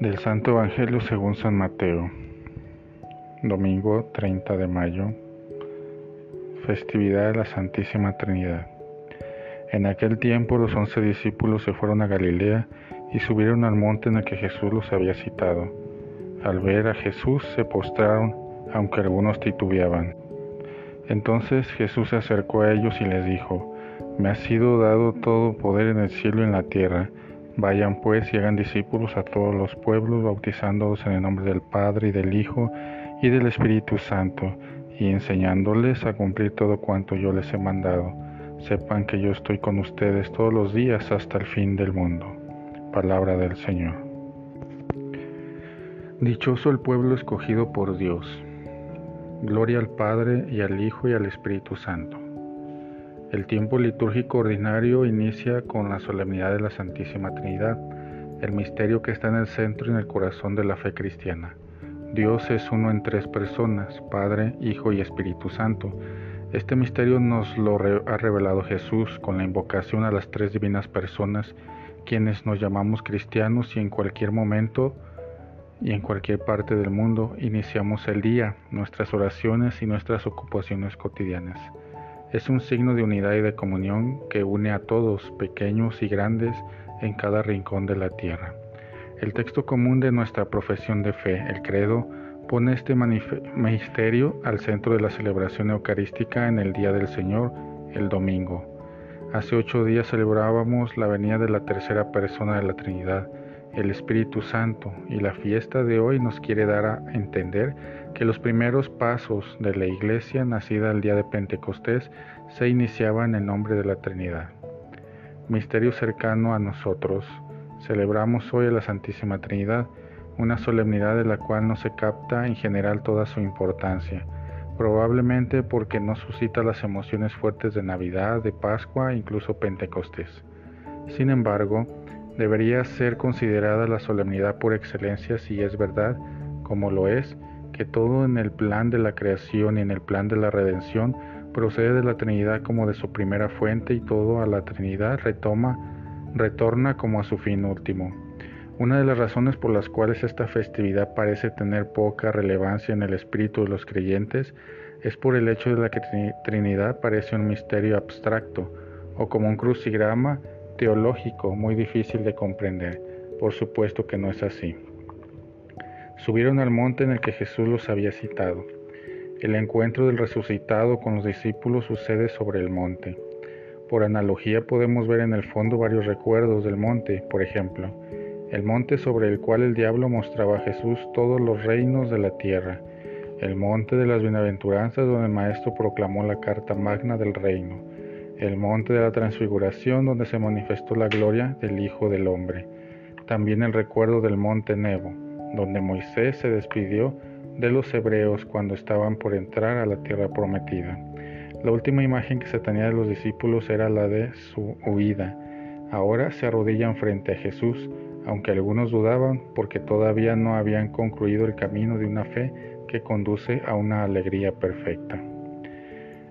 Del Santo Evangelio según San Mateo, domingo 30 de mayo, festividad de la Santísima Trinidad. En aquel tiempo los once discípulos se fueron a Galilea y subieron al monte en el que Jesús los había citado. Al ver a Jesús se postraron, aunque algunos titubeaban. Entonces Jesús se acercó a ellos y les dijo, Me ha sido dado todo poder en el cielo y en la tierra. Vayan pues y hagan discípulos a todos los pueblos, bautizándolos en el nombre del Padre y del Hijo y del Espíritu Santo, y enseñándoles a cumplir todo cuanto yo les he mandado. Sepan que yo estoy con ustedes todos los días hasta el fin del mundo. Palabra del Señor. Dichoso el pueblo escogido por Dios. Gloria al Padre y al Hijo y al Espíritu Santo. El tiempo litúrgico ordinario inicia con la solemnidad de la Santísima Trinidad, el misterio que está en el centro y en el corazón de la fe cristiana. Dios es uno en tres personas, Padre, Hijo y Espíritu Santo. Este misterio nos lo ha revelado Jesús con la invocación a las tres divinas personas, quienes nos llamamos cristianos y en cualquier momento y en cualquier parte del mundo iniciamos el día, nuestras oraciones y nuestras ocupaciones cotidianas es un signo de unidad y de comunión que une a todos, pequeños y grandes, en cada rincón de la tierra. El texto común de nuestra profesión de fe, el credo, pone este misterio al centro de la celebración eucarística en el Día del Señor, el domingo. Hace ocho días celebrábamos la venida de la tercera persona de la Trinidad, el Espíritu Santo, y la fiesta de hoy nos quiere dar a entender que los primeros pasos de la iglesia nacida el día de Pentecostés se iniciaban en nombre de la Trinidad. Misterio cercano a nosotros. Celebramos hoy a la Santísima Trinidad, una solemnidad de la cual no se capta en general toda su importancia, probablemente porque no suscita las emociones fuertes de Navidad, de Pascua e incluso Pentecostés. Sin embargo, debería ser considerada la solemnidad por excelencia si es verdad, como lo es, que todo en el plan de la creación y en el plan de la redención procede de la Trinidad como de su primera fuente y todo a la Trinidad retoma, retorna como a su fin último. Una de las razones por las cuales esta festividad parece tener poca relevancia en el espíritu de los creyentes es por el hecho de la que Trinidad parece un misterio abstracto o como un crucigrama teológico muy difícil de comprender. Por supuesto que no es así. Subieron al monte en el que Jesús los había citado. El encuentro del resucitado con los discípulos sucede sobre el monte. Por analogía podemos ver en el fondo varios recuerdos del monte, por ejemplo, el monte sobre el cual el diablo mostraba a Jesús todos los reinos de la tierra, el monte de las bienaventuranzas donde el Maestro proclamó la carta magna del reino, el monte de la transfiguración donde se manifestó la gloria del Hijo del Hombre, también el recuerdo del monte Nebo, donde Moisés se despidió de los hebreos cuando estaban por entrar a la tierra prometida. La última imagen que se tenía de los discípulos era la de su huida. Ahora se arrodillan frente a Jesús, aunque algunos dudaban porque todavía no habían concluido el camino de una fe que conduce a una alegría perfecta.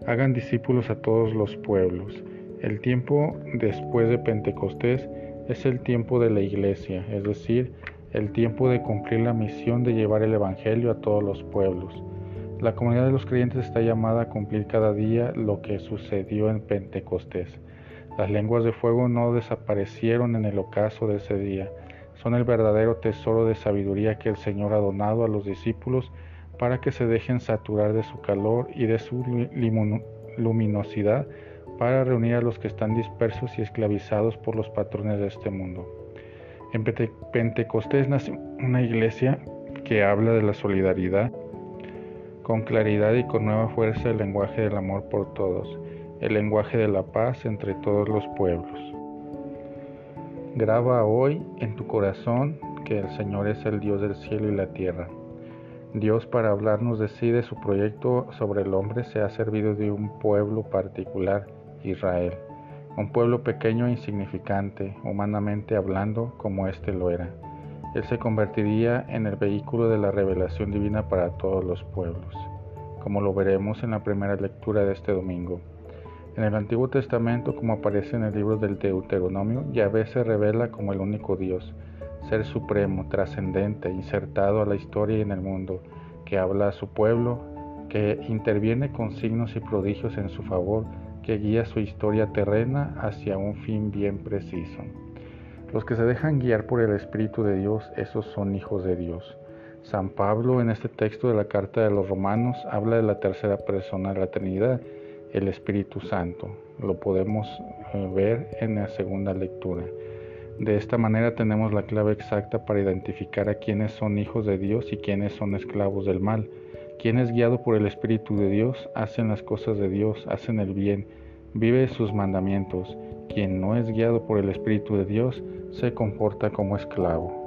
Hagan discípulos a todos los pueblos. El tiempo después de Pentecostés es el tiempo de la iglesia, es decir, el tiempo de cumplir la misión de llevar el Evangelio a todos los pueblos. La comunidad de los creyentes está llamada a cumplir cada día lo que sucedió en Pentecostés. Las lenguas de fuego no desaparecieron en el ocaso de ese día. Son el verdadero tesoro de sabiduría que el Señor ha donado a los discípulos para que se dejen saturar de su calor y de su luminosidad para reunir a los que están dispersos y esclavizados por los patrones de este mundo. En Pentecostés nace una iglesia que habla de la solidaridad con claridad y con nueva fuerza el lenguaje del amor por todos, el lenguaje de la paz entre todos los pueblos. Graba hoy en tu corazón que el Señor es el Dios del cielo y la tierra. Dios para hablarnos de sí, de su proyecto sobre el hombre, se ha servido de un pueblo particular, Israel un pueblo pequeño e insignificante, humanamente hablando, como éste lo era. Él se convertiría en el vehículo de la revelación divina para todos los pueblos, como lo veremos en la primera lectura de este domingo. En el Antiguo Testamento, como aparece en el libro del Deuteronomio, Yahvé se revela como el único Dios. Ser supremo, trascendente, insertado a la historia y en el mundo, que habla a su pueblo, que interviene con signos y prodigios en su favor, que guía su historia terrena hacia un fin bien preciso. Los que se dejan guiar por el Espíritu de Dios, esos son hijos de Dios. San Pablo en este texto de la carta de los romanos habla de la tercera persona de la Trinidad, el Espíritu Santo. Lo podemos eh, ver en la segunda lectura. De esta manera tenemos la clave exacta para identificar a quienes son hijos de Dios y quienes son esclavos del mal. Quien es guiado por el Espíritu de Dios hacen las cosas de Dios, hacen el bien, vive sus mandamientos. Quien no es guiado por el Espíritu de Dios se comporta como esclavo.